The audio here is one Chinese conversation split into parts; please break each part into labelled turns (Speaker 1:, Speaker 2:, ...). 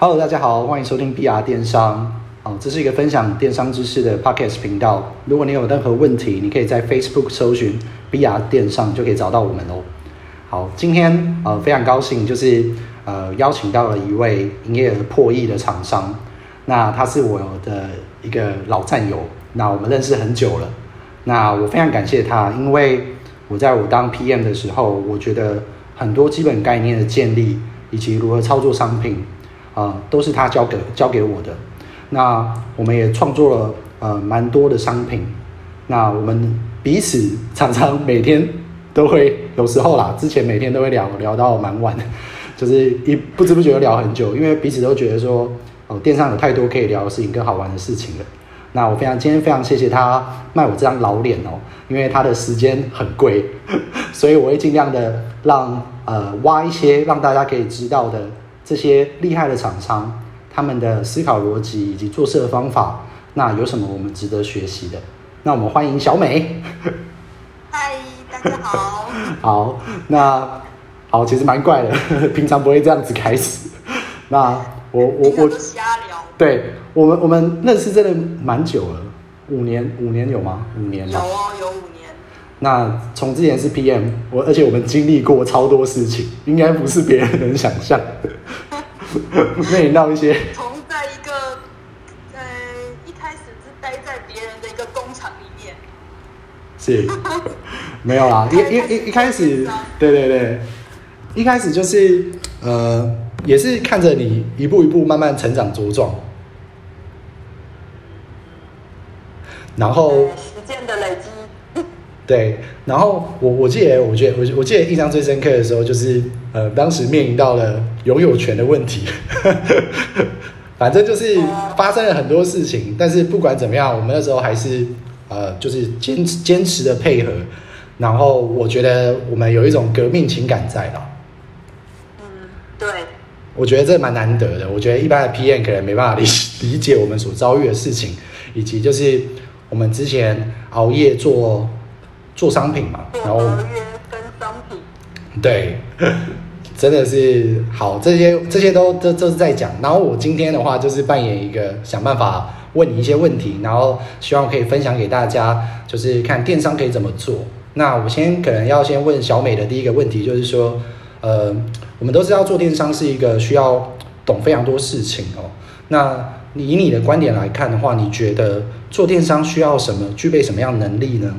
Speaker 1: Hello，大家好，欢迎收听 BR 电商。哦，这是一个分享电商知识的 Podcast 频道。如果你有任何问题，你可以在 Facebook 搜寻 BR 电商，就可以找到我们哦。好，今天呃非常高兴，就是呃邀请到了一位营业额破亿的厂商。那他是我的一个老战友，那我们认识很久了。那我非常感谢他，因为我在我当 PM 的时候，我觉得很多基本概念的建立以及如何操作商品。啊、呃，都是他教给教给我的。那我们也创作了呃蛮多的商品。那我们彼此常常每天 都会，有时候啦，之前每天都会聊聊到蛮晚的，就是一不知不觉聊很久，因为彼此都觉得说，哦、呃，电商有太多可以聊的事情跟好玩的事情了。那我非常今天非常谢谢他卖我这张老脸哦，因为他的时间很贵，所以我会尽量的让呃挖一些让大家可以知道的。这些厉害的厂商，他们的思考逻辑以及做事的方法，那有什么我们值得学习的？那我们欢迎小美。
Speaker 2: 嗨，大家好。
Speaker 1: 好，那好，其实蛮怪的，平常不会这样子开始。那我我我
Speaker 2: 瞎聊。
Speaker 1: 对，我们我们认识真的蛮久了，五年五年有吗？五年了。
Speaker 2: 有哦，有五年。
Speaker 1: 那从之前是 PM，我而且我们经历过超多事情，应该不是别人能想象。的。面临到一些，
Speaker 2: 从在一个呃一开始是待在别人的一个工厂里面，
Speaker 1: 是，没有啦，一一一一开始，对对对，一开始就是呃，也是看着你一步一步慢慢成长茁壮，然后
Speaker 2: 时间的累积，
Speaker 1: 对，然后我我记得，我觉得我我记得印象最深刻的时候就是。呃，当时面临到了拥有权的问题，反正就是发生了很多事情，但是不管怎么样，我们那时候还是呃，就是坚持坚持的配合，然后我觉得我们有一种革命情感在了。
Speaker 2: 嗯，对，
Speaker 1: 我觉得这蛮难得的。我觉得一般的 PM 可能没办法理 理解我们所遭遇的事情，以及就是我们之前熬夜做做商品嘛，然后。对，真的是好，这些这些都都都是在讲。然后我今天的话就是扮演一个想办法问你一些问题，然后希望可以分享给大家，就是看电商可以怎么做。那我先可能要先问小美的第一个问题，就是说，呃，我们都知道做电商是一个需要懂非常多事情哦。那你以你的观点来看的话，你觉得做电商需要什么，具备什么样能力呢？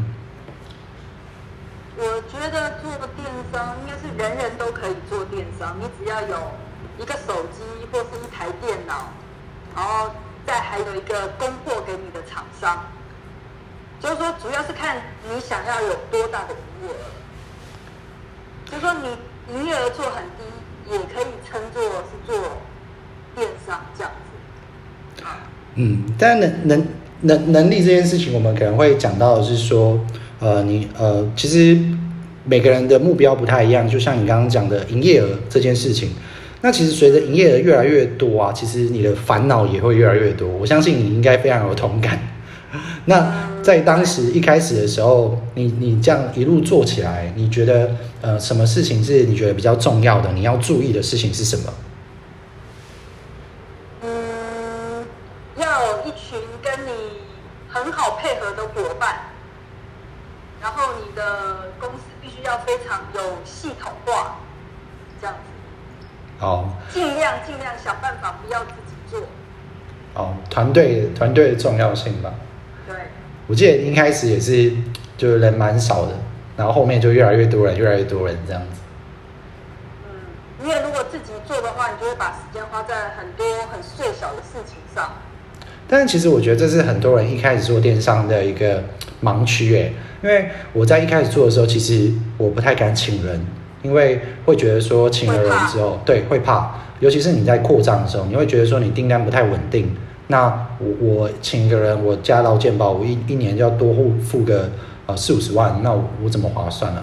Speaker 2: 你只要有一个手机或是一台电脑，然后再还有一个供货给你的厂商，就是说主要是看你想要有多大的营业额。就是说你营业额做很低，也可以称作是做电商这样子。
Speaker 1: 嗯，但能能能能力这件事情，我们可能会讲到的是说，呃，你呃，其实。每个人的目标不太一样，就像你刚刚讲的营业额这件事情，那其实随着营业额越来越多啊，其实你的烦恼也会越来越多。我相信你应该非常有同感。那在当时一开始的时候，你你这样一路做起来，你觉得呃什么事情是你觉得比较重要的？你要注意的事情是什么？
Speaker 2: 嗯，要有一群跟你很好配合的伙伴，然后你的。非常有系统化，这样子。
Speaker 1: 哦。
Speaker 2: 尽量尽量想办法不要自己做。
Speaker 1: 哦，团队团队的重要性吧。
Speaker 2: 对。
Speaker 1: 我记得一开始也是，就是人蛮少的，然后后面就越来越多人，越来越多人这样子。
Speaker 2: 嗯，因为如果自己做的话，你就会把时间花在很多很碎小的事情上。
Speaker 1: 但是其实我觉得这是很多人一开始做电商的一个盲区，哎。因为我在一开始做的时候，其实我不太敢请人，因为会觉得说请了人之后，对，会怕，尤其是你在扩张的时候，你会觉得说你订单不太稳定。那我我请一个人，我加劳健保，我一一年就要多付付个呃四五十万，那我，我怎么划算呢？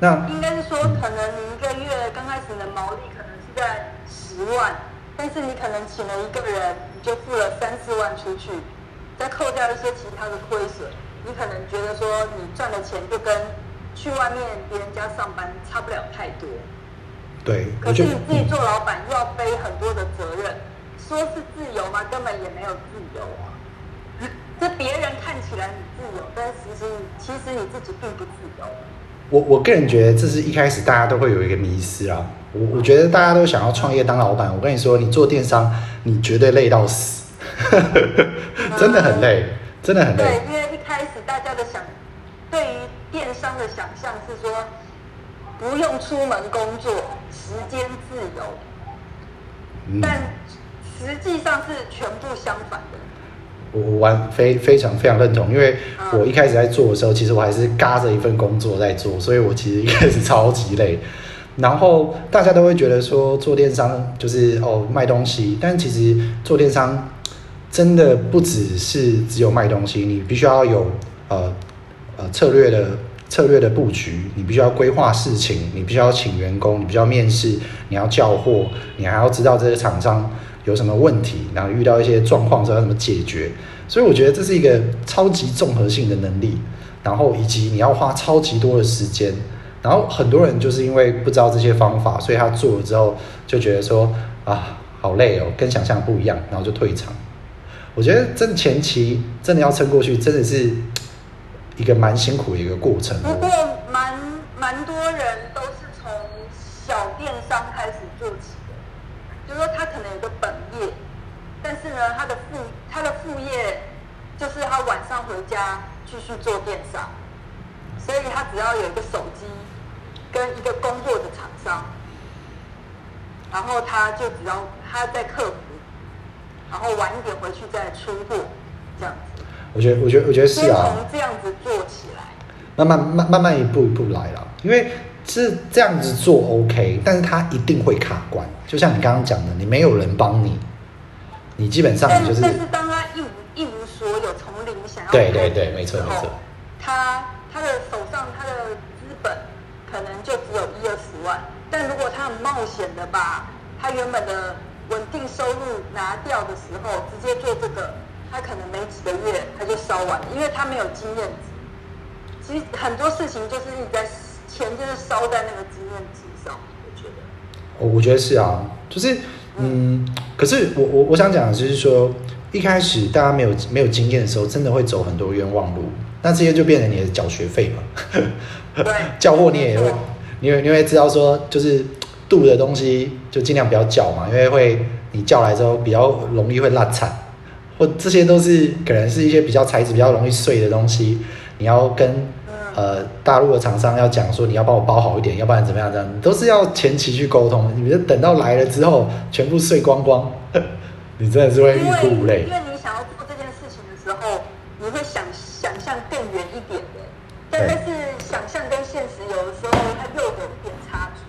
Speaker 1: 那
Speaker 2: 应该是说，可能你一个月刚开始的毛利可能是在十万，但是你可能请了一个人，你就付了三四万出去，再扣掉一些其他的亏损。你可能觉得说，你赚的钱就跟去外面别人家上班差不了太多。
Speaker 1: 对。
Speaker 2: 可是你自己做老板，又要背很多的责任。说是自由吗？根本也没有自由啊！这别人看起来你自由，但其实其实你自己并不自由。
Speaker 1: 我我个人觉得，这是一开始大家都会有一个迷失啊。我我觉得大家都想要创业当老板。我跟你说，你做电商，你绝对累到死，真的很累，真的很累。
Speaker 2: 对，因为一开始大家的想，对于电商的想象是说，不用出门工作，时间自由。嗯、但实际上是全部相反的。
Speaker 1: 我完非非常非常认同，因为我一开始在做的时候，其实我还是嘎着一份工作在做，所以我其实一开始超级累。然后大家都会觉得说做电商就是哦卖东西，但其实做电商真的不只是只有卖东西，你必须要有呃呃策略的策略的布局，你必须要规划事情，你必须要请员工，你必须要面试，你要叫货，你还要知道这些厂商。有什么问题，然后遇到一些状况之后要怎么解决，所以我觉得这是一个超级综合性的能力，然后以及你要花超级多的时间，然后很多人就是因为不知道这些方法，所以他做了之后就觉得说啊好累哦，跟想象不一样，然后就退场。我觉得真前期真的要撑过去，真的是一个蛮辛苦的一个过程。
Speaker 2: 不过蛮蛮多人都是从小电商开始做起的。就是说他可能有个本业，但是呢，他的副他的副业就是他晚上回家继续做电商，所以他只要有一个手机跟一个工作的厂商，然后他就只要他在客服，然后晚一点回去再出货，这样子。
Speaker 1: 我觉得，我觉得，我觉得是啊。
Speaker 2: 从这样子做起来，
Speaker 1: 慢慢慢慢慢一步一步来了，因为。是这样子做 OK，但是他一定会卡关。就像你刚刚讲的，你没有人帮你，你基本上就是。
Speaker 2: 但是当他一无一无所有，从零想要
Speaker 1: 对对对，没错没错。
Speaker 2: 他他的手上他的可能就只有一二十万，但如果他很冒险的把他原本的稳定收入拿掉的时候，直接做这个，他可能没几个月他就烧完了，因为他没有经验值。其实很多事情就是一直在。钱就是烧在那个经验值上，我觉得。
Speaker 1: 我我觉得是啊，就是嗯，嗯可是我我我想讲的就是说，一开始大家没有没有经验的时候，真的会走很多冤枉路，那这些就变成你的缴学费嘛。
Speaker 2: 对。
Speaker 1: 叫货你也会，你会你会知道说，就是度的东西就尽量不要叫嘛，因为会你叫来之后比较容易会烂惨，或这些都是可能是一些比较材质比较容易碎的东西，你要跟。呃，大陆的厂商要讲说，你要帮我包好一点，要不然怎么样？这样都是要前期去沟通。你就等到来了之后，全部碎光光，你真的是会欲哭无泪。
Speaker 2: 因为你想要做这件事情的时候，你会想但但是想象跟现实有的时候它又有一点差距。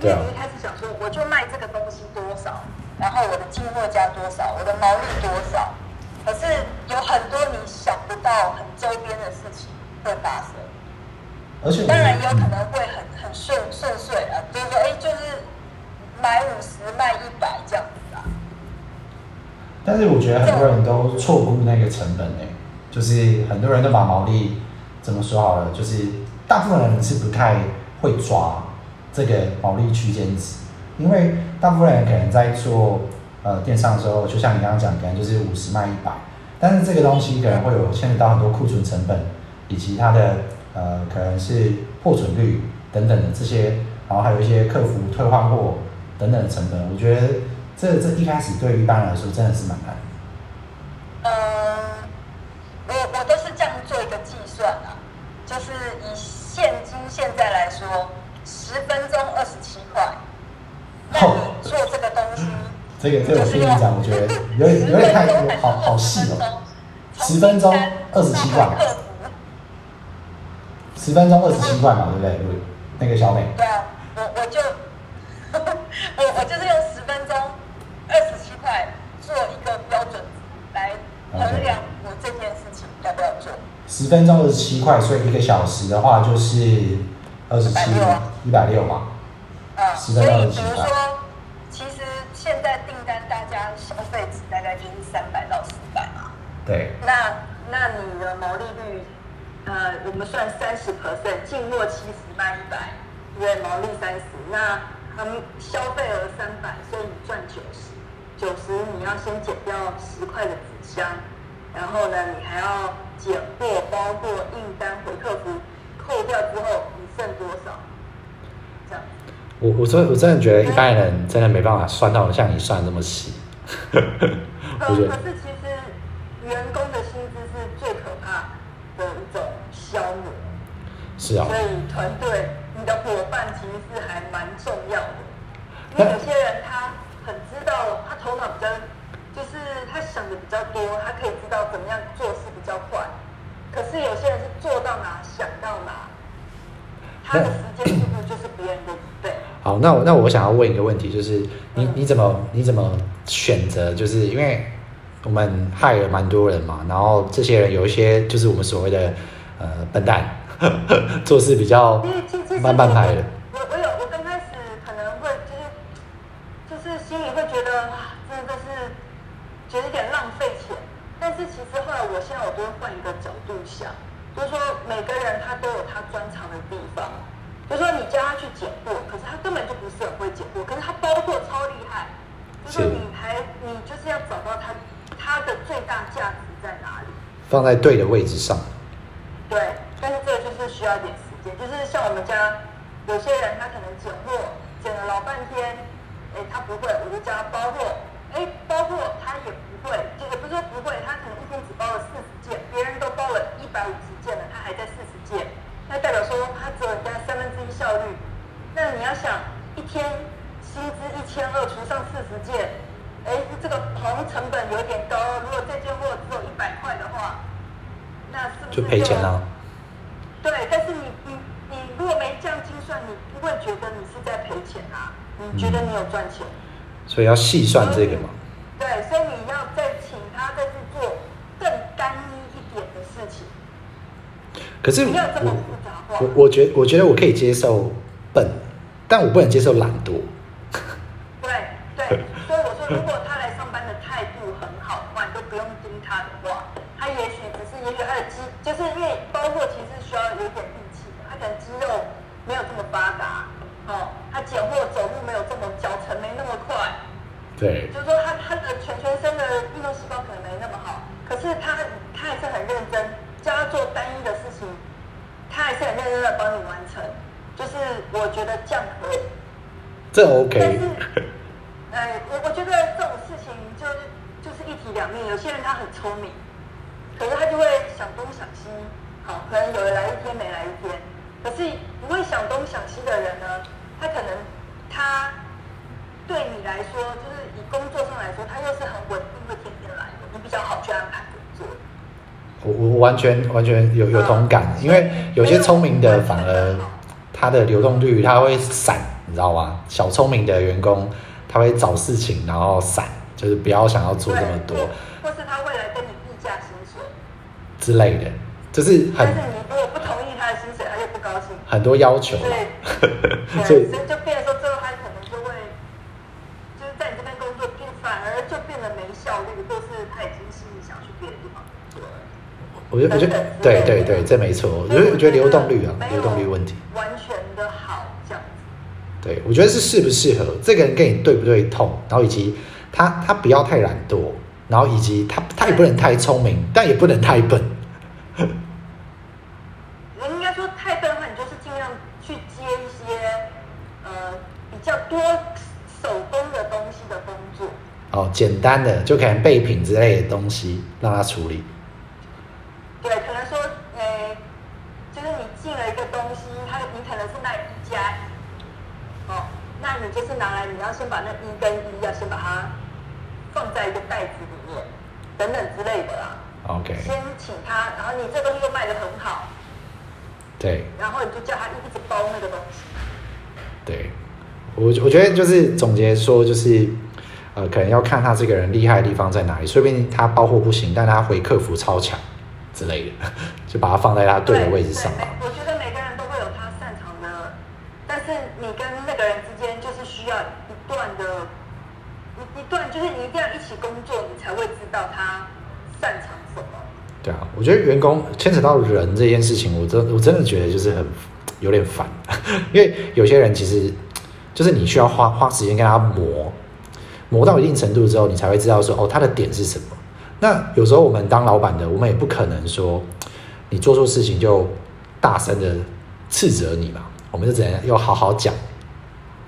Speaker 2: 因为你一开始想说，我就卖这个东西多少，然后我的进货价多少，我的毛利多少，可是有很多你想不到很周边的事情。会发生，
Speaker 1: 而且
Speaker 2: 当然也有可能会很很顺顺遂啊，就是说，哎，就是买五十卖一百这样子啊。
Speaker 1: 但是我觉得很多人都错估那个成本呢，就是很多人都把毛利怎么说好了，就是大部分人是不太会抓这个毛利区间值，因为大部分人可能在做呃电商的时候，就像你刚刚讲，可能就是五十卖一百，但是这个东西可能会有牵扯到很多库存成本。以及它的呃，可能是破损率等等的这些，然后还有一些客服退换货等等的成本，我觉得这这一开始对于一般人来说真的是蛮难。
Speaker 2: 嗯，我我都是这样做一个计算啊，就是以现金现在来说，十分钟二十七块。那你做这个东西，
Speaker 1: 这个这个我跟你讲，我觉得有点有点太好好细哦，十分钟二十七块。十分钟二十七块嘛，对不对？那个小美。
Speaker 2: 对啊，我我就 我我就是用十分钟二十七块做一个标准来衡量我这件事情要不要做。
Speaker 1: 十分钟二十七块，所以一个小时的话就是二十七一百六嘛。
Speaker 2: 啊，所以比如说，其实现在订单大家消费值大概就是三百到四百嘛。
Speaker 1: 对。
Speaker 2: 那那你的毛利率？呃，我们算三十 percent，进货七十卖一百，对，毛利三十。那他们消费额三百，所以你赚九十，九十你要先减掉十块的纸箱，然后呢，你还要减货、包括、印单、回客服，扣掉之后你剩多少？这样。
Speaker 1: 我我真我真的觉得一般人真的没办法算到像你算的这么细。
Speaker 2: 可可是其实员工的薪资是最可怕的一种消磨。
Speaker 1: 是啊。
Speaker 2: 所以团队，你的伙伴其实是还蛮重要的，因为有些人他很知道，他头脑比较，就是他想的比较多，他可以知道怎么样做事比较快。可是有些人是做到哪想到哪，他的时间速度就是别人的一倍。
Speaker 1: 好，那我那我想要问一个问题，就是你你怎么你怎么选择？就是因为我们害了蛮多人嘛，然后这些人有一些就是我们所谓的呃笨蛋，做事比较慢半拍的。
Speaker 2: 我我有我刚开始可能会就是就是心里会觉得啊，真的是觉得有点浪费钱。但是其实后来我现在我都会换一个角度想，就是说每个人他都有他专长的地方。就说你叫他去捡货，可是他根本就不是很会捡货，可是他包货超厉害。就说你还你就是要找到他他的最大价值在哪里，
Speaker 1: 放在对的位置上。
Speaker 2: 对，但是这个就是需要一点时间。就是像我们家有些人，他可能捡货捡了老半天，哎，他不会，我就叫他包货，哎，包货他也不会，就也不是说不会，他可能一天只包了四十件，别人都包了一百五十件了，他还在四十件。那代表说他只有人家三分之一效率，那你要想一天薪资一千二除上四十件，哎，这个好像成本有点高。如果这件货只有一百块的话，那是不是就，
Speaker 1: 就赔钱了？
Speaker 2: 对，但是你你你如果没这样精算，你不会觉得你是在赔钱啊？你觉得你有赚钱？
Speaker 1: 嗯，所以要细算这个嘛？
Speaker 2: 对，所以你要再请他再去做更单一一点的事情。
Speaker 1: 可是我我我觉我觉得我可以接受笨，但我不能接受懒惰。
Speaker 2: 对对，所以我说，如果他来上班的态度很好的话，你都不用盯他的话，他也许只是也许他的肌，就是因为包括其实需要有点没有这么发达，哦，他捡货走路没有这么脚程没那么快，
Speaker 1: 对，
Speaker 2: 就是说他他的全全身的运动细胞可能没那么好，可是他他还是很认真。叫他做单一的事情，他还是很认真的帮你完成。就是我觉得这样可以，
Speaker 1: 这 OK。
Speaker 2: 但是，呃，我我觉得这种事情就是就是一体两面。有些人他很聪明，可是他就会想东想西。好，可能有人来一天没来一天。可是不会想东想西的人呢，他可能他对你来说，就是以工作上来说，他又是很稳定，会天天来的，你比较好去安排工作。
Speaker 1: 我我完全完全有有同感，因为有些聪明的反而他的流动率他会散，你知道吗？小聪明的员工他会找事情然后散，就是不要想要做这么多，
Speaker 2: 或是他未来跟你议价薪水
Speaker 1: 之类的，就是很。
Speaker 2: 但是你如果不同意他的薪水，他就不高兴。
Speaker 1: 很多要求，
Speaker 2: 对，所以就变成说最后他可能就会就是在你这边工作，变反而就变得没效率，或是他已经心里想去别的地方。
Speaker 1: 我觉得，我觉得，对对对，这没错。我觉得，我觉得流动率啊，流动率问题。
Speaker 2: 完全的好，这样子。
Speaker 1: 对，我觉得是适不适合这个人跟你对不对痛，然后以及他他不要太懒惰，然后以及他他也不能太聪明，但也不能太笨。哦，简单的就可能备品之类的东西让他处理。
Speaker 2: 对，可能说，呃，就是你进了一个东西，它你可能是卖一加一，哦，那你就是拿来，你要先把那一跟一要先把它放在一个袋子里面，等等之类的啦。
Speaker 1: OK。
Speaker 2: 先请他，然后你这东西又卖的很好。
Speaker 1: 对。
Speaker 2: 然后你就叫他一直包那个东西。
Speaker 1: 对，我我觉得就是总结说，就是呃，可能要看他这个人厉害的地方在哪里，说不定他包货不行，但他回客服超强。之类的，就把它放在他对的位置上。
Speaker 2: 我觉得每个人都会有他擅长的，但是你跟那个人之间就是需要一段的，一一段就是你一定要一起工作，你才会知道他擅长什么。
Speaker 1: 对啊，我觉得员工牵扯到人这件事情，我真我真的觉得就是很有点烦，因为有些人其实就是你需要花花时间跟他磨磨到一定程度之后，你才会知道说哦，他的点是什么。那有时候我们当老板的，我们也不可能说你做错事情就大声的斥责你嘛，我们就只能要好好讲。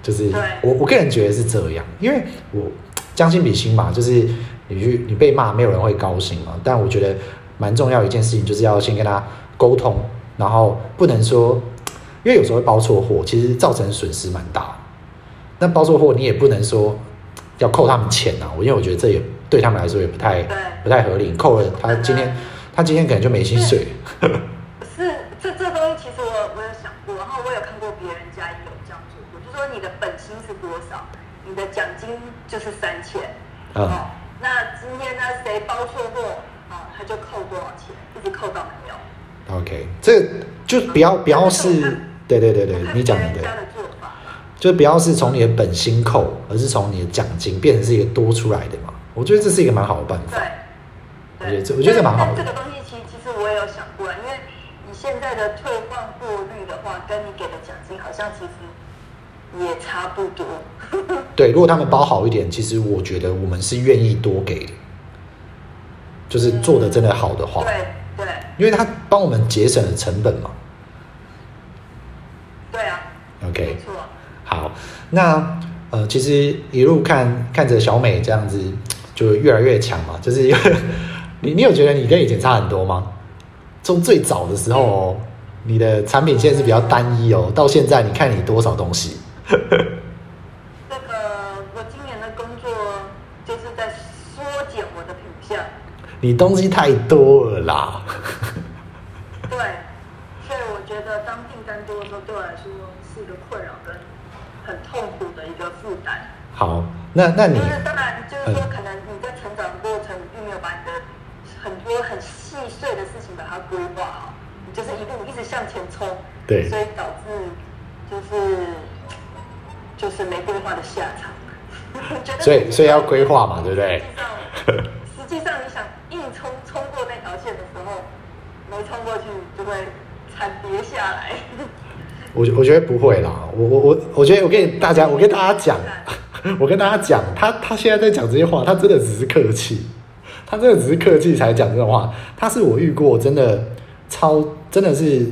Speaker 1: 就是我我个人觉得是这样，因为我将心比心嘛，就是你去你被骂，没有人会高兴嘛。但我觉得蛮重要一件事情，就是要先跟他沟通，然后不能说，因为有时候会包错货，其实造成损失蛮大。那包错货，你也不能说要扣他们钱呐，我因为我觉得这也对他们来说也不太不太合理，扣了他今天他今天可能就没薪水。
Speaker 2: 是这这东西，其实我我有想过，然后我有看过别人家也有这样做过，就说你的本薪是多少，你的奖金就是三千。嗯。那今天呢，谁包错货啊，他就扣多少钱，一直扣到没有。
Speaker 1: OK，这就不要不要是，对对对对，你讲的对。就不要是从你的本薪扣，而是从你的奖金变成是一个多出来的嘛？我觉得这是一个蛮好的办法。对，我觉得这我觉得这蛮好的。
Speaker 2: 这个东西其实其实我也有想过，因为你现在的退换货率的话，跟你给的奖金好像其实也差不多。
Speaker 1: 对，如果他们包好一点，其实我觉得我们是愿意多给的，就是做的真的好的话。
Speaker 2: 对对，
Speaker 1: 因为他帮我们节省了成本嘛。
Speaker 2: 对啊。
Speaker 1: OK。没错。好，那呃，其实一路看看着小美这样子，就越来越强嘛。就是 你，你有觉得你跟以前差很多吗？从最早的时候，你的产品线是比较单一哦，到现在你看你多少东西。
Speaker 2: 这个我今年的工作就是在缩减我的品项。
Speaker 1: 你东西太多了啦。
Speaker 2: 对，所以我觉得当订单多的时候，对我来说是一个困扰跟。很痛苦的一个负担。
Speaker 1: 好，那那你
Speaker 2: 就是当然，就是说，可能你在成长过程并没有把你的很多很细碎的事情把它规划好，你就是一路一直向前冲，
Speaker 1: 对，
Speaker 2: 所以导致就是就是没规划的下场。
Speaker 1: 所以所以要规划嘛，对不对？
Speaker 2: 实际上，你想硬冲冲过那条线的时候，没冲过去就会惨跌下来。
Speaker 1: 我我觉得不会啦，我我我我觉得我跟大家我跟大家讲，我跟大家讲，他他现在在讲这些话，他真的只是客气，他真的只是客气才讲这种话。他是我遇过真的超真的是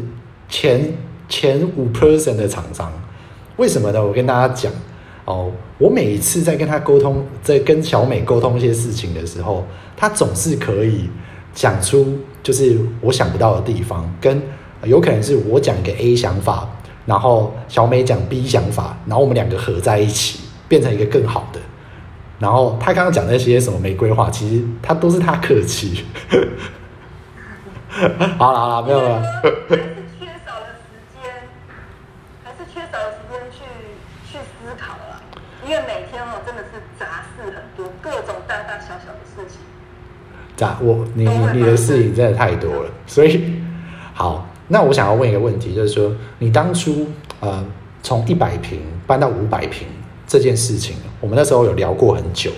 Speaker 1: 前前五 percent 的厂商，为什么呢？我跟大家讲哦，我每一次在跟他沟通，在跟小美沟通一些事情的时候，他总是可以讲出就是我想不到的地方，跟有可能是我讲一个 A 想法。然后小美讲 B 想法，然后我们两个合在一起，变成一个更好的。然后他刚刚讲那些什么玫瑰花，其实他都是他客气。好了好了，没有了。
Speaker 2: 还是缺少了时间，还是缺少了时间去去思考了。因为每天哦，真的是杂事很多，各种大大小小的事情。
Speaker 1: 杂我你你的事情真的太多了，所以好。那我想要问一个问题，就是说，你当初呃从一百平搬到五百坪这件事情，我们那时候有聊过很久，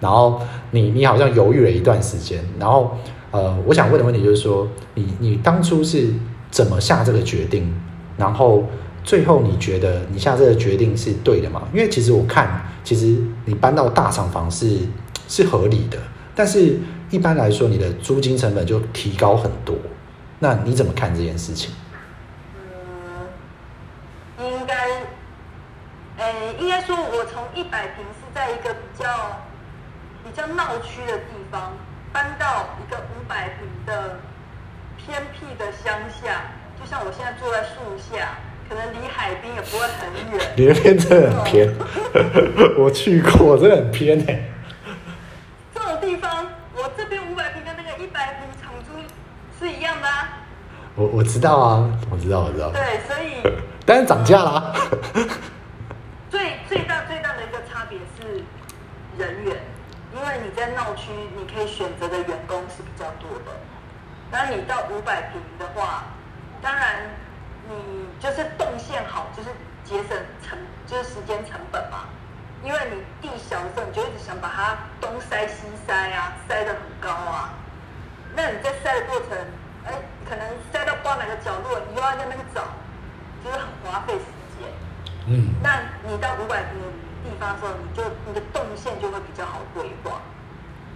Speaker 1: 然后你你好像犹豫了一段时间，然后呃，我想问的问题就是说，你你当初是怎么下这个决定？然后最后你觉得你下这个决定是对的吗？因为其实我看，其实你搬到大厂房是是合理的，但是一般来说，你的租金成本就提高很多。那你怎么看这件事情？
Speaker 2: 嗯，应该，诶，应该说，我从一百平是在一个比较比较闹区的地方，搬到一个五百平的偏僻的乡下，就像我现在坐在树下，可能离海边也不会很远。
Speaker 1: 你那边真的很偏，我去过，真的很偏诶。
Speaker 2: 这种地方，我这边五百平跟那个一百平长租。是一样的啊，
Speaker 1: 我我知道啊，我知道，我知道。
Speaker 2: 对，所以，
Speaker 1: 但是涨价啦。
Speaker 2: 最最大最大的一个差别是人员，因为你在闹区，你可以选择的员工是比较多的。那你到五百平的话，当然你就是动线好，就是节省成就是时间成本嘛。因为你地小的时候，你就一直想把它东塞西塞啊，塞得很高啊。那你在塞的过程，哎，可能塞到不知道哪个角落，你又要在那个找，就是很花费时间。嗯。那你到五百坪的地方的时候，你就你的动线就会比较好规划。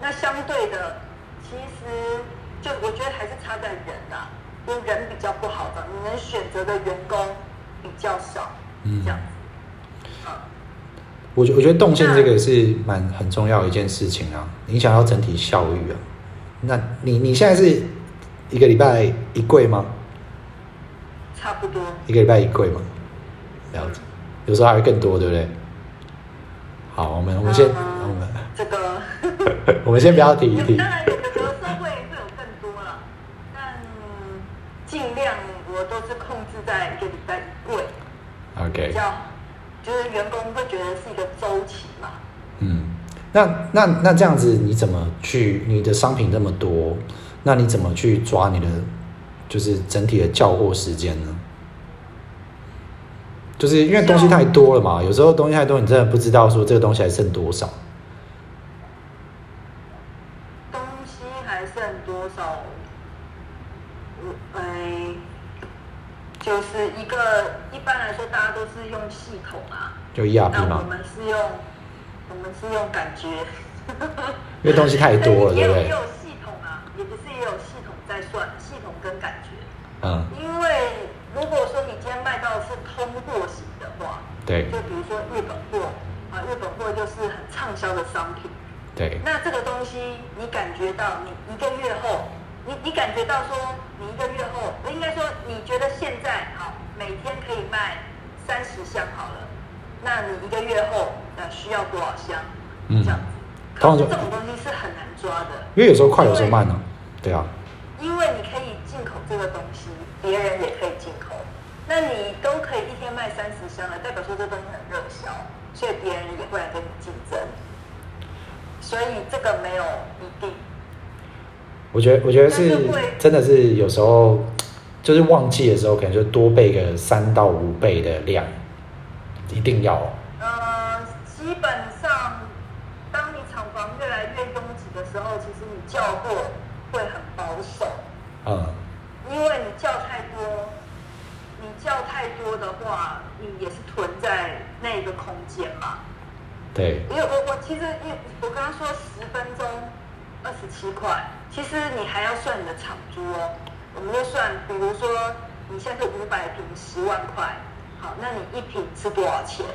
Speaker 2: 那相对的，其实就我觉得还是差在人啊，因为人比较不好找，你能选择的员工比较少，嗯，这样子。
Speaker 1: 我觉我觉得动线这个是蛮很重要的一件事情啊，影响到整体效率啊。那你你现在是一个礼拜一柜吗？
Speaker 2: 差不多。
Speaker 1: 一个礼拜一柜吗？了解。有时候还会更多，对不对？好，我们我们先，嗯、我们
Speaker 2: 这个，
Speaker 1: 我们先不要提一 提。
Speaker 2: 当然有的时候会会有更多了，但尽量我都是控制在一个礼拜一柜。
Speaker 1: OK。
Speaker 2: 比较就是员工会觉得是一个周期嘛。
Speaker 1: 嗯，那那那这样子你怎么去？你的商品那么多，那你怎么去抓你的就是整体的交货时间呢？就是因为东西太多了嘛，有时候东西太多，你真的不知道说这个东西还剩多少。
Speaker 2: 东西还剩多少？哎，就是一个一般来说，大家都是用系统啊，
Speaker 1: 就 ERP 嘛。
Speaker 2: 我们是用我们是用感觉，
Speaker 1: 因为东西太多了，对不对？
Speaker 2: 也有系统啊，也不是也有系统在算系统跟感觉。
Speaker 1: 嗯。
Speaker 2: 因为。如果说你今天卖到的是通货型的话，
Speaker 1: 对，
Speaker 2: 就比如说日本货啊，日本货就是很畅销的商品，
Speaker 1: 对。
Speaker 2: 那这个东西你感觉到，你一个月后，你你感觉到说，你一个月后，我应该说你觉得现在好，每天可以卖三十箱好了，那你一个月后呃需要多少箱？嗯，这样子。可是这种东西是很难抓的，
Speaker 1: 因为有时候快，有时候慢呢、啊。对啊。
Speaker 2: 因为你可以进口这个东西，别人也可以进口。那你都可以一天卖三十箱了，代表说这东西很热销，所以别人也会来跟你竞争。所以这个没有一定。
Speaker 1: 我觉得，我觉得是真的是有时候，就是旺季的时候，可能就多备个三到五倍的量，一定要。
Speaker 2: 呃，基本上，当你厂房越来越拥挤的时候，其实你叫货会很保守。嗯。因为你叫太多。你叫太多的话，你也是囤在那个空间嘛？
Speaker 1: 对。
Speaker 2: 因为我我其实因为我刚刚说十分钟二十七块，其实你还要算你的场租哦。我们就算，比如说你现在是五百平十万块，好，那你一平是多少钱？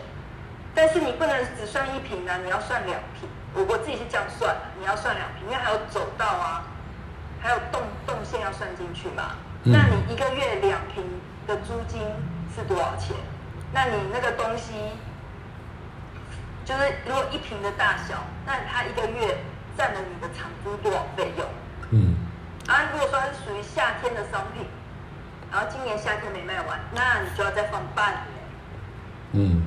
Speaker 2: 但是你不能只算一平啊，你要算两平。我我自己是这样算的，你要算两平，因为还有走道啊，还有动动线要算进去嘛。嗯。那你一个月两平。的租金是多少钱？那你那个东西，就是如果一瓶的大小，那它一个月占了你的厂租多少费用？嗯。啊，如果说它是属于夏天的商品，然后今年夏天没卖完，那你就要再放半年。嗯。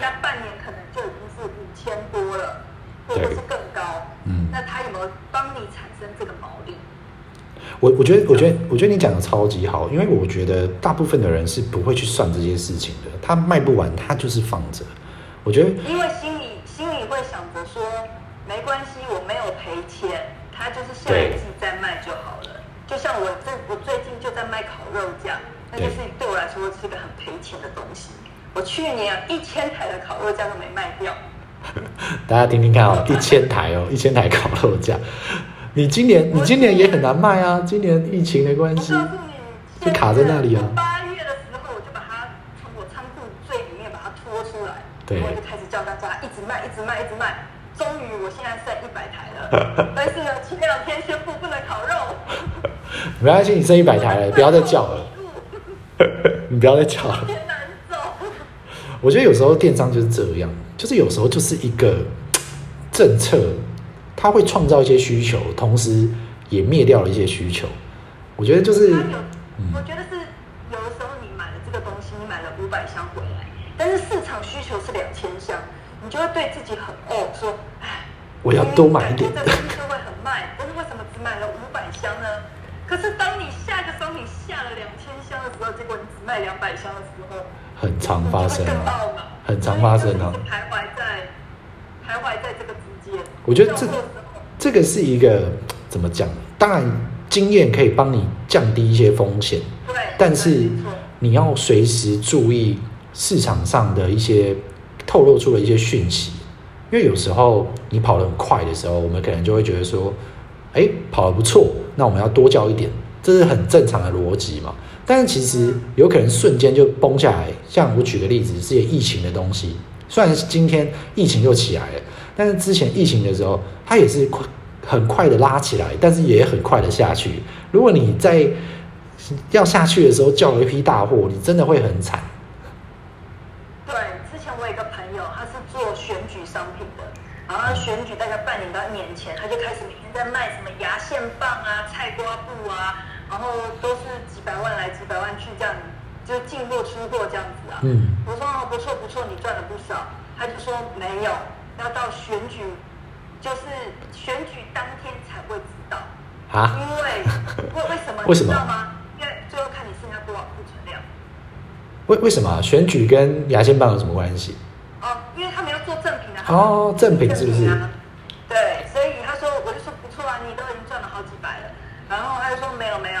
Speaker 2: 那半年可能就已经是五千多了，或者是更高。嗯。那它有没有帮你产生这个毛利？
Speaker 1: 我我觉得，我觉得，我觉得你讲的超级好，因为我觉得大部分的人是不会去算这些事情的，他卖不完，他就是放着。我觉得，
Speaker 2: 因为心里心里会想着说，没关系，我没有赔钱，他就是下一季再卖就好了。就像我这我最近就在卖烤肉酱，那就是对我来说是一个很赔钱的东西。我去年一千台的烤肉酱都没卖掉。
Speaker 1: 大家听听看哦，一千台哦，一千台烤肉酱。你今年你今年也很难卖啊！今年疫情的关系，就卡在那里啊。
Speaker 2: 八月的时候，我就把它从我仓库最里面把它拖出来，
Speaker 1: 对，
Speaker 2: 然后就开始叫大家一直卖，一直卖，一直卖。终于，我现在剩一百台了。但是呢，前两天宣布不能烤肉。
Speaker 1: 没关系，你剩一百台了，不要再叫了。你不要再叫了。
Speaker 2: 难走。
Speaker 1: 我觉得有时候电商就是这样，就是有时候就是一个政策。他会创造一些需求，同时也灭掉了一些需求。我觉得就是，
Speaker 2: 嗯、我觉得是有的时候你买了这个东西，你买了五百箱回来，但是市场需求是两千箱，你就会对自己很哦，说，哎，
Speaker 1: 我要多买一点，
Speaker 2: 这个东西就会很卖。但是为什么只买了五百箱呢？可是当你下一个商品下了两千箱的时候，结果你只卖两百箱的时候，
Speaker 1: 很常发生啊，很常发生啊，
Speaker 2: 徘徊在徘徊在这个之间。
Speaker 1: 我觉得这。这个是一个怎么讲？当然，经验可以帮你降低一些风险，但是你要随时注意市场上的一些透露出的一些讯息。因为有时候你跑得很快的时候，我们可能就会觉得说，哎，跑得不错，那我们要多交一点，这是很正常的逻辑嘛。但是其实有可能瞬间就崩下来。像我举个例子，是疫情的东西，虽然今天疫情又起来了，但是之前疫情的时候，它也是快很快的拉起来，但是也很快的下去。如果你在要下去的时候叫了一批大货，你真的会很惨。
Speaker 2: 对，之前我有一个朋友，他是做选举商品的，然后选举大概半年到一年前，他就开始每天在卖什么牙线棒啊、菜瓜布啊，然后都是几百万来几百万去这样，就进货出货这样子啊。嗯。我说哦，不错不错，你赚了不少。他就说没有，要到选举，就是选举当天才会知道。啊？因为为为什么？
Speaker 1: 为什么？
Speaker 2: 你知道吗？最后看你剩下多少库存量。
Speaker 1: 为为什么选举跟牙签棒有什么关系？
Speaker 2: 哦，因为他们要做赠品啊。
Speaker 1: 哦，赠品是不是？
Speaker 2: 对，所以他说，我就说不错啊，你都已经赚了好几百了。然后他就说没有没有，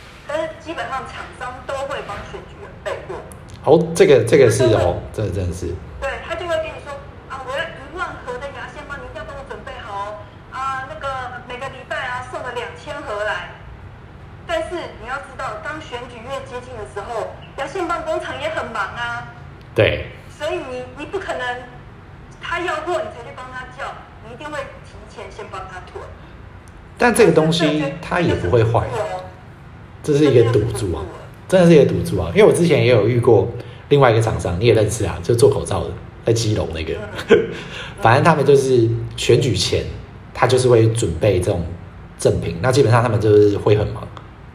Speaker 1: 哦，这个这个是哦，这个真的是。
Speaker 2: 对，他就会跟你说啊，我要一万盒的牙线棒，你一定要帮我准备好哦。啊，那个每个礼拜啊送了两千盒来。但是你要知道，当选举越接近的时候，牙线棒工厂也很忙啊。
Speaker 1: 对。
Speaker 2: 所以你你不可能他要货你才去帮他叫，你一定会提前先帮他囤。
Speaker 1: 但这个东西它也不会坏，这是一个赌注啊。真的是一个赌注啊！因为我之前也有遇过另外一个厂商，你也认识啊，就做口罩的，在基隆那个。反正他们就是选举前，他就是会准备这种赠品。那基本上他们就是会很忙，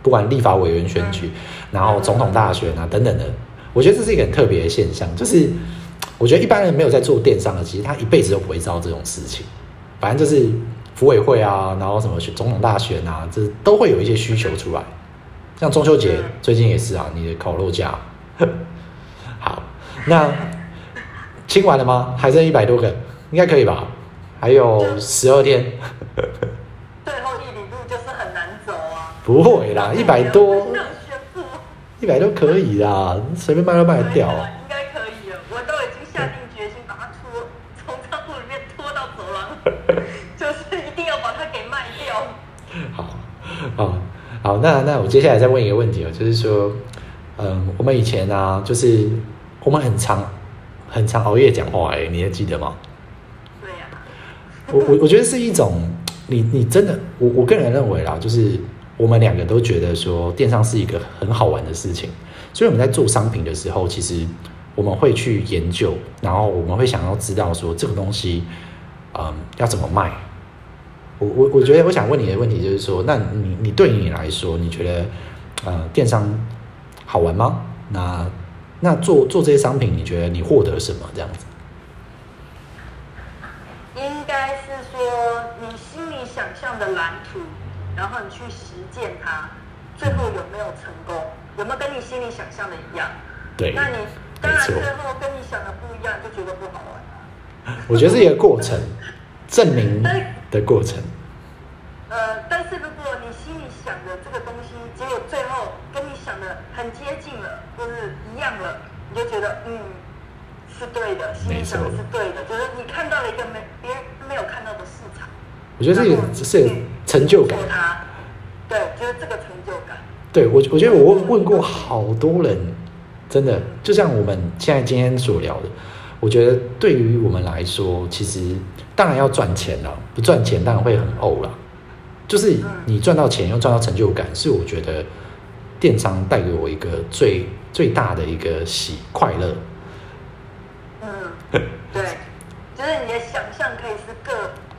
Speaker 1: 不管立法委员选举，然后总统大选啊等等的。我觉得这是一个很特别的现象，就是我觉得一般人没有在做电商的，其实他一辈子都不会知道这种事情。反正就是福委会啊，然后什么总统大选啊，这都会有一些需求出来。像中秋节最近也是啊，你的烤肉价，好，那清完了吗？还剩一百多个，应该可以吧？还有十二天，
Speaker 2: 最后一里路就是很难走啊。
Speaker 1: 不会啦，一百多，一百多可以啦，随便卖都卖得掉。
Speaker 2: 应该可以了，我都已经下定决心把它拖，从仓库里面拖到走廊，就是一定要把它给卖掉。
Speaker 1: 好，好。好，那那我接下来再问一个问题哦，就是说，嗯，我们以前啊，就是我们很常很常熬夜讲话，哎，你还记得吗？
Speaker 2: 对呀、啊。
Speaker 1: 我我我觉得是一种，你你真的，我我个人认为啦，就是我们两个都觉得说，电商是一个很好玩的事情，所以我们在做商品的时候，其实我们会去研究，然后我们会想要知道说这个东西，嗯，要怎么卖。我我我觉得我想问你的问题就是说，那你你对于你来说，你觉得呃电商好玩吗？那那做做这些商品，你觉得你获得什么这样子？
Speaker 2: 应该是说你心里想象的蓝图，然后你去实践它，最后有没有成功？有没有跟你心里想象的一样？
Speaker 1: 对，
Speaker 2: 那你当然最后跟你想的不一样，就觉得不好玩了。
Speaker 1: 我觉得是一个过程。证明的过程。
Speaker 2: 呃，但是如果你心里想的这个东西，结果最后跟你想的很接近了，就是一样了，你就觉得嗯，是对的，心里想的是对的，就是你看到了一个没别人没有看到的市场。
Speaker 1: 我觉得这个是成就感。
Speaker 2: 对，就是这个成就感。
Speaker 1: 对，我我觉得我问问过好多人，真的就像我们现在今天所聊的，我觉得对于我们来说，其实。当然要赚钱了，不赚钱当然会很呕了。就是你赚到钱又赚到成就感，是我觉得电商带给我一个最最大的一个喜快乐。
Speaker 2: 嗯，对，就是你的想象可以是各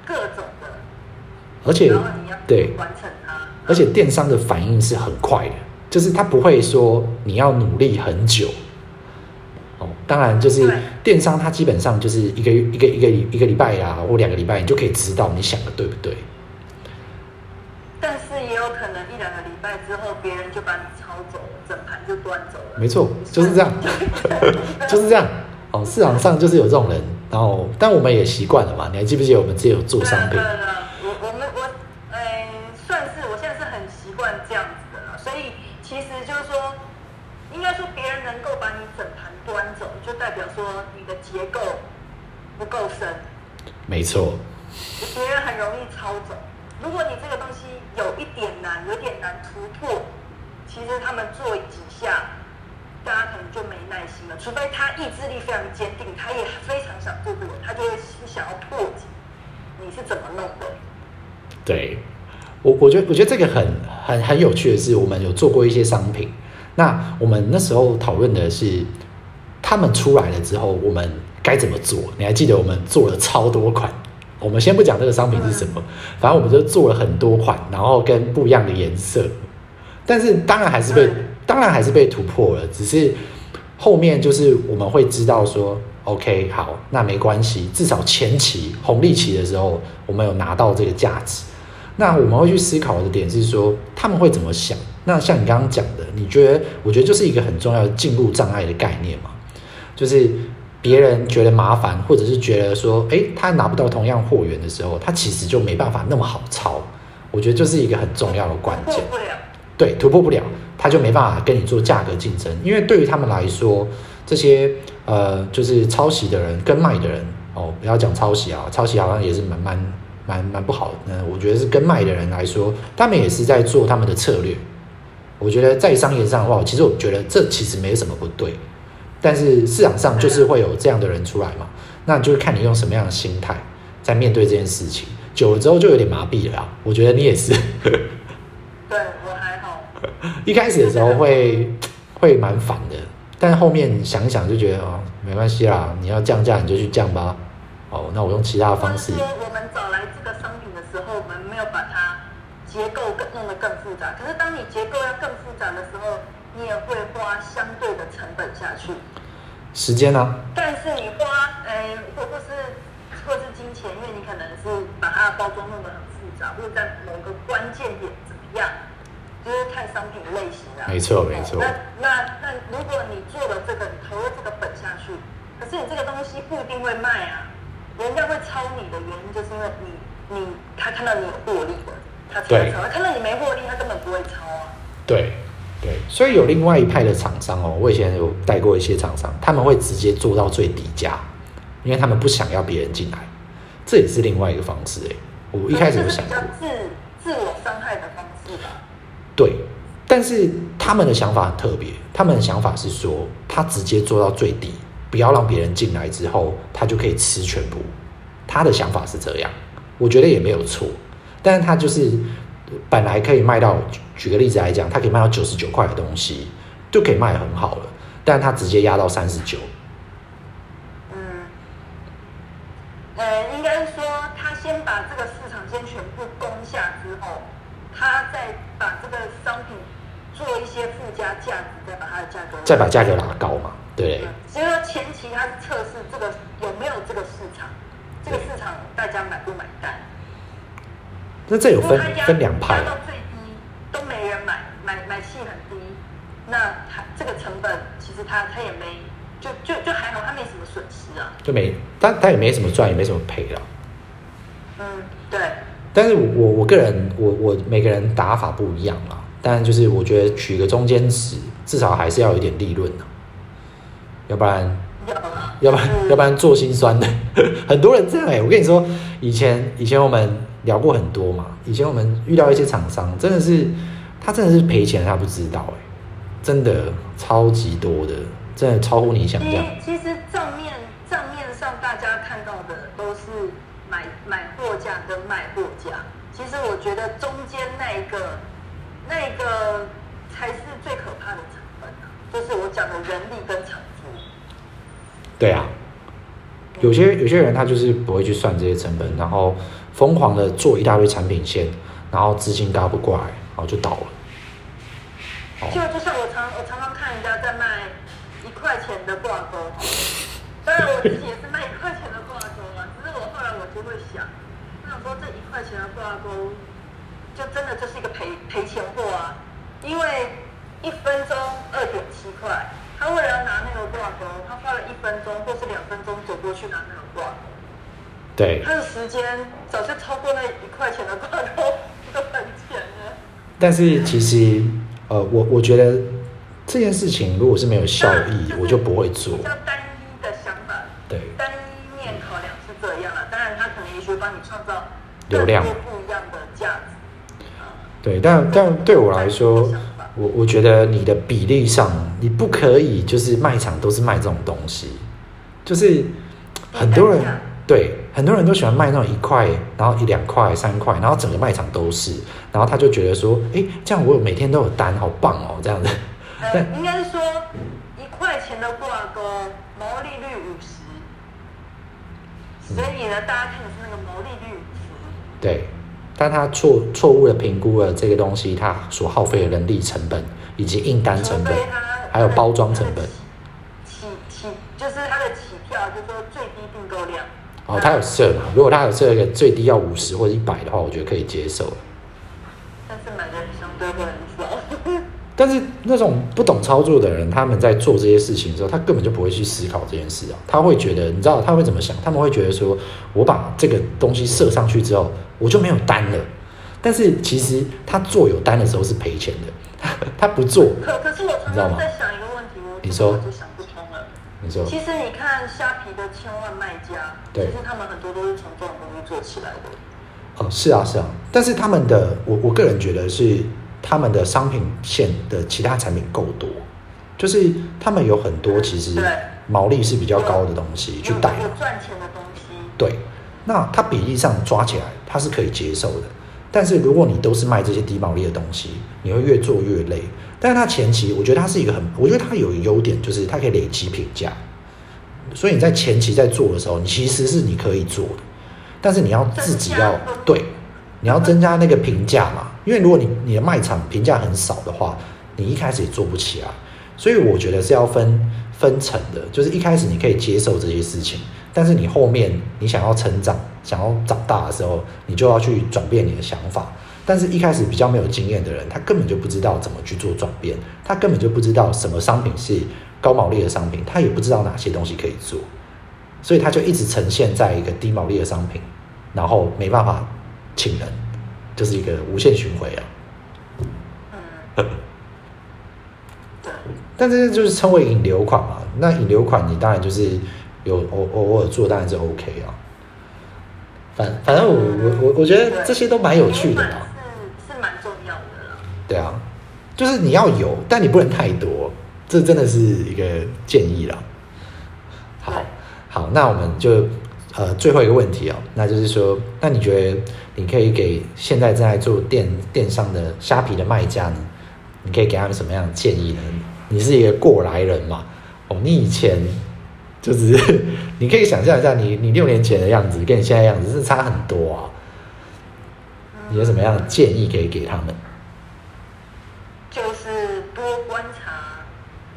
Speaker 2: 各种的，
Speaker 1: 而且对
Speaker 2: 完成它。
Speaker 1: 而且电商的反应是很快的，就是它不会说你要努力很久。哦，当然就是电商，它基本上就是一个一个一个一个礼拜呀，或两个礼拜，你就可以知道你想的对不对。
Speaker 2: 但是也有可能一两个礼拜之后，别人就把你抄走了，整盘就端走了。
Speaker 1: 没错，就是这样，就是这样。哦，市场上就是有这种人，然后但我们也习惯了嘛。你还记不记得我们之前有做商品？没错，
Speaker 2: 别人很容易抄走。如果你这个东西有一点难，有点难突破，其实他们做几下，大家可能就没耐心了。除非他意志力非常坚定，他也非常想突破，他就会想要破解。你是怎么弄的？
Speaker 1: 对，我我觉得我觉得这个很很很有趣的是，我们有做过一些商品。那我们那时候讨论的是，他们出来了之后，我们。该怎么做？你还记得我们做了超多款？我们先不讲这个商品是什么，反正我们就做了很多款，然后跟不一样的颜色。但是当然还是被，当然还是被突破了。只是后面就是我们会知道说，OK，好，那没关系。至少前期红利期的时候，我们有拿到这个价值。那我们会去思考的点是说，他们会怎么想？那像你刚刚讲的，你觉得？我觉得就是一个很重要的进入障碍的概念嘛，就是。别人觉得麻烦，或者是觉得说，诶，他拿不到同样货源的时候，他其实就没办法那么好抄。我觉得这是一个很重要的关键。对，突破不了，他就没办法跟你做价格竞争。因为对于他们来说，这些呃，就是抄袭的人跟卖的人，哦，不要讲抄袭啊，抄袭好像也是蛮蛮蛮蛮不好的。那我觉得是跟卖的人来说，他们也是在做他们的策略。我觉得在商业上的话，其实我觉得这其实没什么不对。但是市场上就是会有这样的人出来嘛，那就是看你用什么样的心态在面对这件事情，久了之后就有点麻痹了。我觉得你也是。
Speaker 2: 对，我还好。
Speaker 1: 一开始的时候会会蛮烦的，但后面想一想就觉得哦，没关系啦，你要降价你就去降吧。哦，那我用其他的方式。
Speaker 2: 说我们找来这个商品的时候，我们没有把它结构更弄得更复杂。可是当你结构要更复杂的时候，你也会花相对的成本下去，
Speaker 1: 时间呢、啊？
Speaker 2: 但是你花，呃，或或是或是金钱，因为你可能是把它的包装弄得很复杂，或者在某个关键点怎么样，就是看商品类型啊。
Speaker 1: 没错，没错。
Speaker 2: 那那那，如果你做了这个，你投了这个本下去，可是你这个东西不一定会卖啊。人家会抄你的原因，就是因为你你他看到你有获利的，他才会抄。他看到你没获利，他根本不会抄啊。
Speaker 1: 对。对，所以有另外一派的厂商哦，我以前有带过一些厂商，他们会直接做到最低价，因为他们不想要别人进来，这也是另外一个方式诶。我一开始有想过，
Speaker 2: 自自我伤害的方式吧。
Speaker 1: 对，但是他们的想法很特别，他们的想法是说，他直接做到最低，不要让别人进来之后，他就可以吃全部。他的想法是这样，我觉得也没有错，但是他就是。本来可以卖到，举个例子来讲，它可以卖到九十九块的东西，就可以卖很好了。但是它直接压到三十九。
Speaker 2: 嗯，呃，应该说，他先把这个市场先全部攻下之后，他再把这个商品做一些附加价值，再把它的价格，
Speaker 1: 再把价格拉高嘛？对。
Speaker 2: 所以说前期他是测试这个有没有这个市场，这个市场大家买不买单？
Speaker 1: 那这有分分两派，
Speaker 2: 到最低都没人买，买买气很低，那他这个成本其实他他也没，就就就还好，他没什么损失啊，
Speaker 1: 就没他他也没什么赚，也没什么赔了。
Speaker 2: 嗯，对。
Speaker 1: 但是我我个人我我每个人打法不一样啦，但就是我觉得取个中间值，至少还是要有一点利润的，要不然要，要不然、嗯、要不然做心酸的，很多人这样哎、欸，我跟你说，以前以前我们。聊过很多嘛，以前我们遇到一些厂商，真的是他真的是赔钱，他不知道哎、欸，真的超级多的，真的超乎你想象。
Speaker 2: 其实账面账面上大家看到的都是买买货价跟卖货价，其实我觉得中间那一个那个才是最可怕的成本啊，就是我讲的人力跟厂租。
Speaker 1: 对啊，有些有些人他就是不会去算这些成本，然后。疯狂的做一大堆产品线，然后资金嘎不过来，然后就倒了。
Speaker 2: 就就像我常我常常看人家在卖一块钱的挂钩。当然我自己也是卖一块钱的挂钩啊，只是我后来我就会想，我想说这一块钱的挂钩，就真的就是一个赔赔钱货啊，因为一分钟二点七块，他为了要拿那个挂钩，他花了一分钟或是两分钟走过去拿那个挂钩，
Speaker 1: 对，
Speaker 2: 他的时间早就超过那一块钱的挂钩就很钱了。
Speaker 1: 但是其实，呃，我我觉得这件事情如果是没有效益，我就不会做。
Speaker 2: 比较单一的想法，
Speaker 1: 对，
Speaker 2: 单一面考量是这样了。当然，他可能也许帮你创造
Speaker 1: 流量
Speaker 2: 不一样的价值。
Speaker 1: 对，但但对我来说，我我觉得你的比例上，你不可以就是卖场都是卖这种东西，就是很多人。对，很多人都喜欢卖那种一块，然后一两块、三块，然后整个卖场都是，然后他就觉得说，哎，这样我有每天都有单，好棒哦，这样子。
Speaker 2: 呃，应该是说一块钱的挂钩，毛利率五十，所以呢，大家看的是那个毛利率五十。
Speaker 1: 对，但他错错误的评估了这个东西它所耗费的人力成本，以及印单成本，还有包装成本。
Speaker 2: 起起就是它的起跳，就是说最。
Speaker 1: 哦，他有设嘛？如果他有设一个最低要五十或者一百的话，我觉得可以接受。
Speaker 2: 但是买的人相对会很少。
Speaker 1: 但是那种不懂操作的人，他们在做这些事情的时候，他根本就不会去思考这件事啊。他会觉得，你知道他会怎么想？他们会觉得说，我把这个东西设上去之后，我就没有单了。但是其实他做有单的时候是赔钱的，他不做。
Speaker 2: 可可是我常常在想一个问题，
Speaker 1: 你说。
Speaker 2: 其实你看虾皮的千万卖家，其实他们很多都是从这种东西做起来的。
Speaker 1: 哦，是啊，是啊，但是他们的，我我个人觉得是他们的商品线的其他产品够多，就是他们有很多其实毛利是比较高的东西去带，
Speaker 2: 有赚钱的东西。
Speaker 1: 对，那它比例上抓起来，它是可以接受的。但是如果你都是卖这些低毛利的东西，你会越做越累。但是它前期，我觉得它是一个很，我觉得它有优点，就是它可以累积评价。所以你在前期在做的时候，你其实是你可以做的，但是你要自己要对，你要增加那个评价嘛。因为如果你你的卖场评价很少的话，你一开始也做不起来。所以我觉得是要分分层的，就是一开始你可以接受这些事情，但是你后面你想要成长、想要长大的时候，你就要去转变你的想法。但是，一开始比较没有经验的人，他根本就不知道怎么去做转变，他根本就不知道什么商品是高毛利的商品，他也不知道哪些东西可以做，所以他就一直呈现在一个低毛利的商品，然后没办法请人，就是一个无限循环啊。嗯。但这就是称为引流款嘛？那引流款你当然就是有偶偶尔做，当然是 OK 啊。反反正我我我我觉得这些都蛮有趣的嘛。对啊，就是你要有，但你不能太多，这真的是一个建议了。好，好，那我们就呃最后一个问题哦，那就是说，那你觉得你可以给现在正在做电电商的虾皮的卖家呢，你可以给他们什么样的建议呢？你是一个过来人嘛？哦，你以前就是 你可以想象一下你，你你六年前的样子跟你现在的样子是差很多啊。你有什么样的建议可以给他们？
Speaker 2: 就是多观察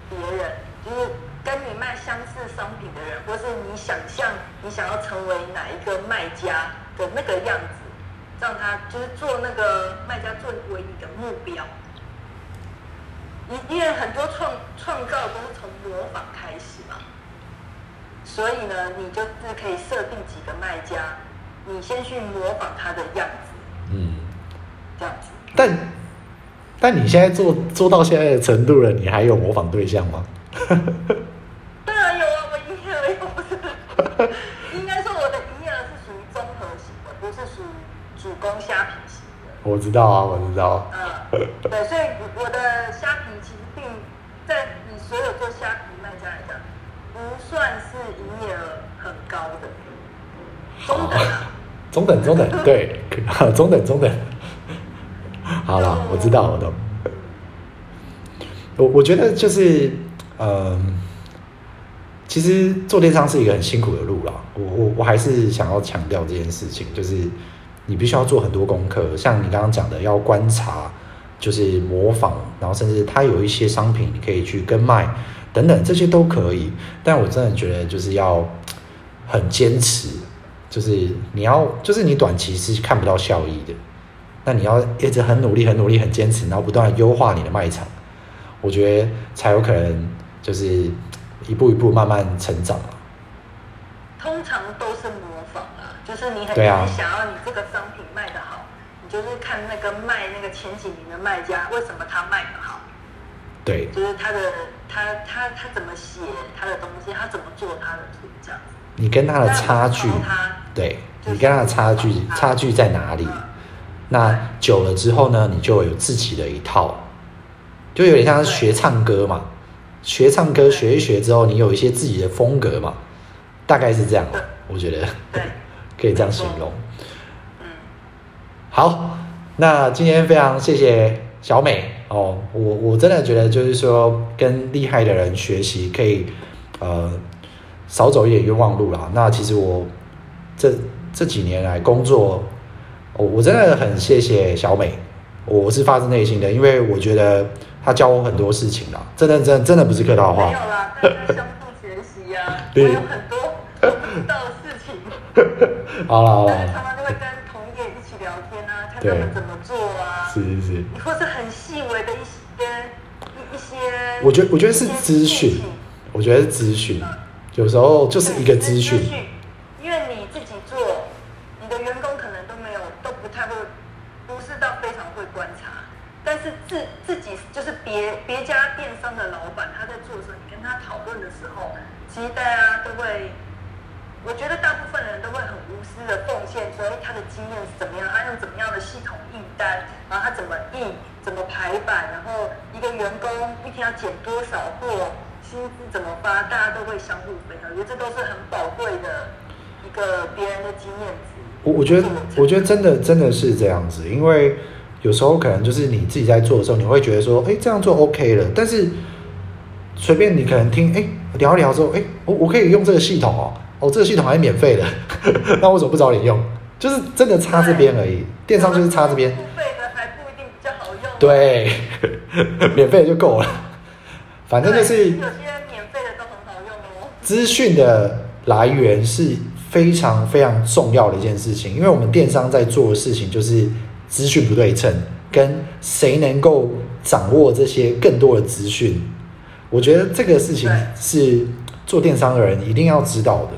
Speaker 2: 别人，就是跟你卖相似商品的人，或是你想象你想要成为哪一个卖家的那个样子，让他就是做那个卖家作为你的目标。因因为很多创创造都是从模仿开始嘛，所以呢，你就是可以设定几个卖家，你先去模仿他的样子，嗯，这样子。
Speaker 1: 但但你现在做做到现在的程度了，你还有模仿对象吗？
Speaker 2: 当然有啊，我营业额又不是，应该说我的营业额是属于综合型的，不是属于主攻虾皮型的。
Speaker 1: 我知道啊，我知道。
Speaker 2: 嗯，对，所以我的虾皮其实并在你所有做虾皮卖家来讲，不算是营业额很高的，中等啊，
Speaker 1: 中等中等，对，中等 中等。好了，我知道，我懂。我我觉得就是，嗯、呃，其实做电商是一个很辛苦的路啦。我我我还是想要强调这件事情，就是你必须要做很多功课，像你刚刚讲的，要观察，就是模仿，然后甚至它有一些商品你可以去跟卖，等等，这些都可以。但我真的觉得就是要很坚持，就是你要，就是你短期是看不到效益的，那你要一直很努力、很努力、很坚持，然后不断优化你的卖场，我觉得才有可能就是一步一步慢慢成长。
Speaker 2: 通常都是模仿啊，就是你很想要你这个商品卖得好，你就是看那个卖那个前几名的卖家为什么他卖得好。
Speaker 1: 对，
Speaker 2: 就是他的他他他怎么写他的东西，他怎么做他的图这样子。
Speaker 1: 你跟他的差距，对，你跟他的差距差距在哪里？那久了之后呢，你就有自己的一套，就有点像是学唱歌嘛。学唱歌学一学之后，你有一些自己的风格嘛，大概是这样。我觉得 可以这样形容。嗯，好，那今天非常谢谢小美。哦，我我真的觉得就是说，跟厉害的人学习，可以呃少走一点冤枉路啦。那其实我这这几年来工作，我我真的很谢谢小美，我是发自内心的，因为我觉得她教我很多事情啦，真的真的真的不是客套话。
Speaker 2: 没有啦，大家相互学习呀、啊，我有很多不知道的事情。
Speaker 1: 好了好了。
Speaker 2: 常常就会跟同业一起聊天啊，看他们怎么做啊，
Speaker 1: 是是是，
Speaker 2: 或是很细。微的一些一一些，
Speaker 1: 我觉得我觉得是资讯，我觉得是资讯，有时候就是一个资讯。
Speaker 2: 因为你自己做，你的员工可能都没有，都不太会，不是到非常会观察。但是自自己就是别别家电商的老板，他在做的时候，你跟他讨论的时候，其实大家都会。我觉得大部分人都会很无私的奉献，所以他的经验是怎么样，他用怎么样的系统印单，然后他怎么印，怎么排版，然后一个员工一天要减多少货，薪资怎么发，大家都会相互分享，我觉得这都是很宝贵的一个别人的经验值。
Speaker 1: 我我觉得，我觉得真的真的是这样子，因为有时候可能就是你自己在做的时候，你会觉得说，哎，这样做 OK 了，但是随便你可能听，哎，聊一聊之后，哎，我我可以用这个系统哦。哦，这个系统还免费的，那为什么不早点用？就是真的差这边而已，电商就是差这边。付费
Speaker 2: 的还不一定比较好用。
Speaker 1: 对，免费的就够了。反正就是有些
Speaker 2: 免费的都很好用哦。
Speaker 1: 资讯的来源是非常非常重要的一件事情，因为我们电商在做的事情就是资讯不对称，跟谁能够掌握这些更多的资讯。我觉得这个事情是做电商的人一定要知道的。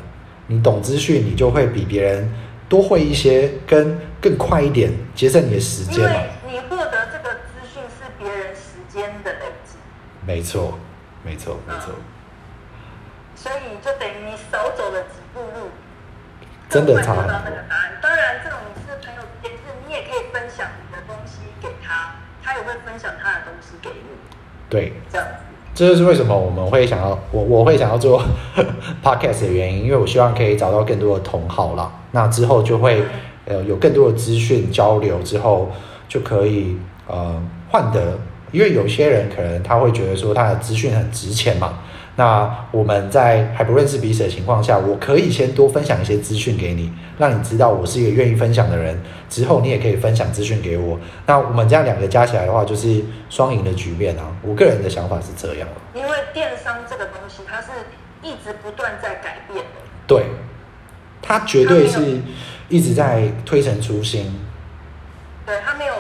Speaker 1: 你懂资讯，你就会比别人多会一些，跟更快一点，节省你的时间嘛。
Speaker 2: 你获得这个资讯是别人时间的累积。
Speaker 1: 没错，没错，没错。
Speaker 2: 所以就等于你少走了几步路，
Speaker 1: 真的差很多。
Speaker 2: 当然，这种是朋友之间，是你也可以分享你的东西给他，他也会分享他的东西给你。
Speaker 1: 对，
Speaker 2: 这样。
Speaker 1: 这就是为什么我们会想要我我会想要做 podcast 的原因，因为我希望可以找到更多的同好啦。那之后就会呃有更多的资讯交流，之后就可以呃换得，因为有些人可能他会觉得说他的资讯很值钱嘛。那我们在还不认识彼此的情况下，我可以先多分享一些资讯给你，让你知道我是一个愿意分享的人。之后你也可以分享资讯给我。那我们这样两个加起来的话，就是双赢的局面啊！我个人的想法是这样。
Speaker 2: 因为电商这个东西，它是一直不断在改变的。
Speaker 1: 对，它绝对是一直在推陈出新。
Speaker 2: 对，它没有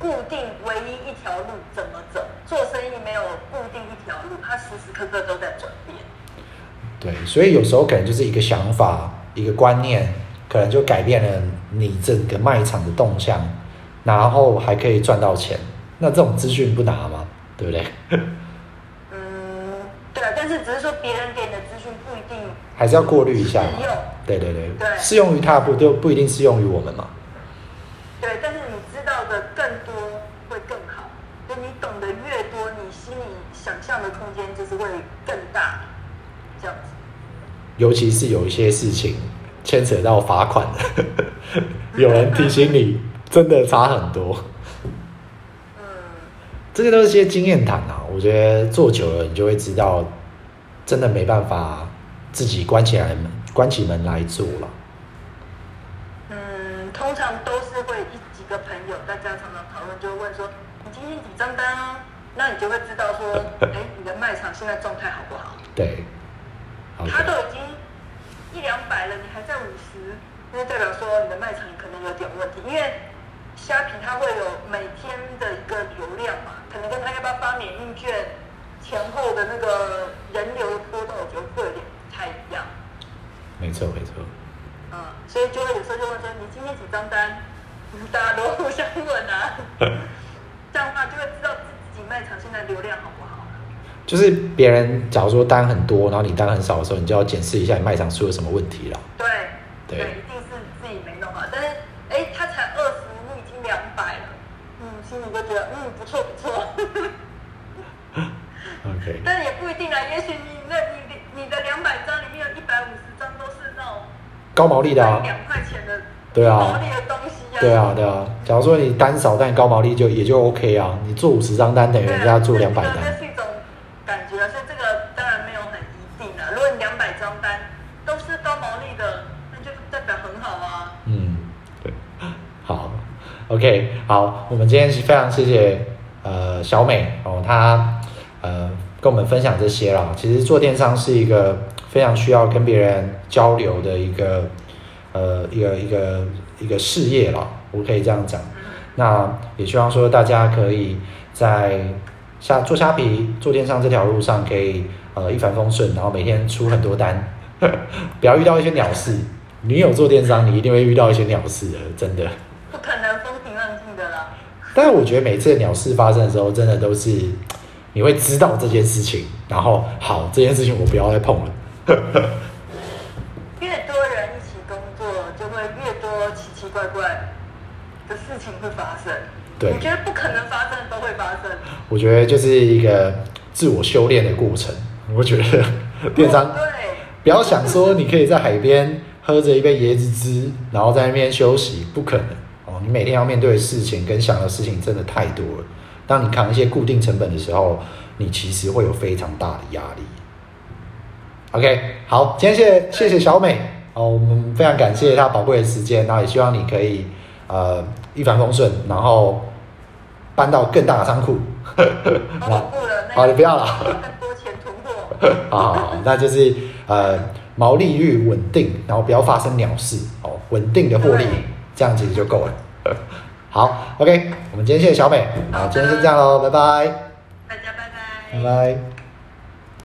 Speaker 2: 固定唯一一条路怎么走，做生意没有固定一条路，它时时刻刻都在转变。
Speaker 1: 对，所以有时候可能就是一个想法，一个观念，可能就改变了你整个卖场的动向，然后还可以赚到钱。那这种资讯不拿吗？对不对？
Speaker 2: 嗯，对，但是只是说别人给你的资讯不一定，
Speaker 1: 还是要过滤一下嘛。对对对，对，适用于他不就不一定适用于我们嘛。
Speaker 2: 对，但是你知道的更多会更好。就你懂得越多，你心里想象的空间就是会更大，这样子。
Speaker 1: 尤其是有一些事情。牵扯到罚款，有人提醒你，真的差很多。
Speaker 2: 嗯，
Speaker 1: 这些都是些经验谈啊。我觉得做久了，你就会知道，真的没办法自己关起来门，关起门来做了。
Speaker 2: 嗯，通常都是会一几个朋友，大家常常讨论，就会问说：“你今天几张单啊？那你就会知道说，哎，你的卖场现在状态好不好？
Speaker 1: 对。
Speaker 2: 他都已经一两百了，你还在五十，那代表说你的卖场可能有点问题，因为虾皮它会有每天的一个流量嘛，可能跟他要不要发免运券前后的那个人流波动，我觉得会有点不太一样。
Speaker 1: 没错，没错。
Speaker 2: 嗯，所以就会有时候就问说，你今天几张单？大家都互相问啊，这样的话就会知道自己卖场现在流量好不好。
Speaker 1: 就是别人假如说单很多，然后你单很少的时候，你就要检视一下你卖场出了什么问题了。
Speaker 2: 对，对，对，一定是自己没弄好。但是，哎，他才二十，你已经两百了，嗯，心里就觉得，嗯，不错不错。
Speaker 1: OK。
Speaker 2: 但也不一定啊，也许你那你你你的两百张里面有一百五十张都是那种
Speaker 1: 高毛利的啊，
Speaker 2: 两块钱的
Speaker 1: 对啊。
Speaker 2: 对啊
Speaker 1: 对啊，假如说你单少，但高毛利就也就 OK 啊。你做五十张单等于人家做两百单。OK，好，我们今天是非常谢谢呃小美哦，她呃跟我们分享这些啦。其实做电商是一个非常需要跟别人交流的一个呃一个一个一个事业了，我可以这样讲。那也希望说大家可以在虾做虾皮做电商这条路上可以呃一帆风顺，然后每天出很多单，不要遇到一些鸟事。你有做电商，你一定会遇到一些鸟事的，真的。不可能风平浪静的啦但是我觉得每次的鸟事发生的时候，真的都是你会知道这件事情，然后好，这件事情我不要再碰了。
Speaker 2: 越多人一起工作，就会越多奇奇怪怪的事情会发生。
Speaker 1: 对，
Speaker 2: 我觉得不可能发生都会发生。
Speaker 1: 我觉得就是一个自我修炼的过程。我觉得电商，对，不要想说你可以在海边喝着一杯椰子汁，然后在那边休息，不可能哦。你每天要面对的事情跟想的事情真的太多了。当你扛一些固定成本的时候，你其实会有非常大的压力。OK，好，今天谢谢谢谢小美哦，我们非常感谢她宝贵的时间，然后也希望你可以呃一帆风顺，然后搬到更大的仓库。
Speaker 2: 好，
Speaker 1: 好，你不要了。
Speaker 2: 更多钱囤货。
Speaker 1: 好，好，好，那就是呃毛利率稳定，然后不要发生鸟事哦，稳定的获利。这样其实就够了。好，OK，我们今天谢谢小美，好，今天先这样喽，拜拜。
Speaker 2: 大家拜拜。
Speaker 1: 拜拜。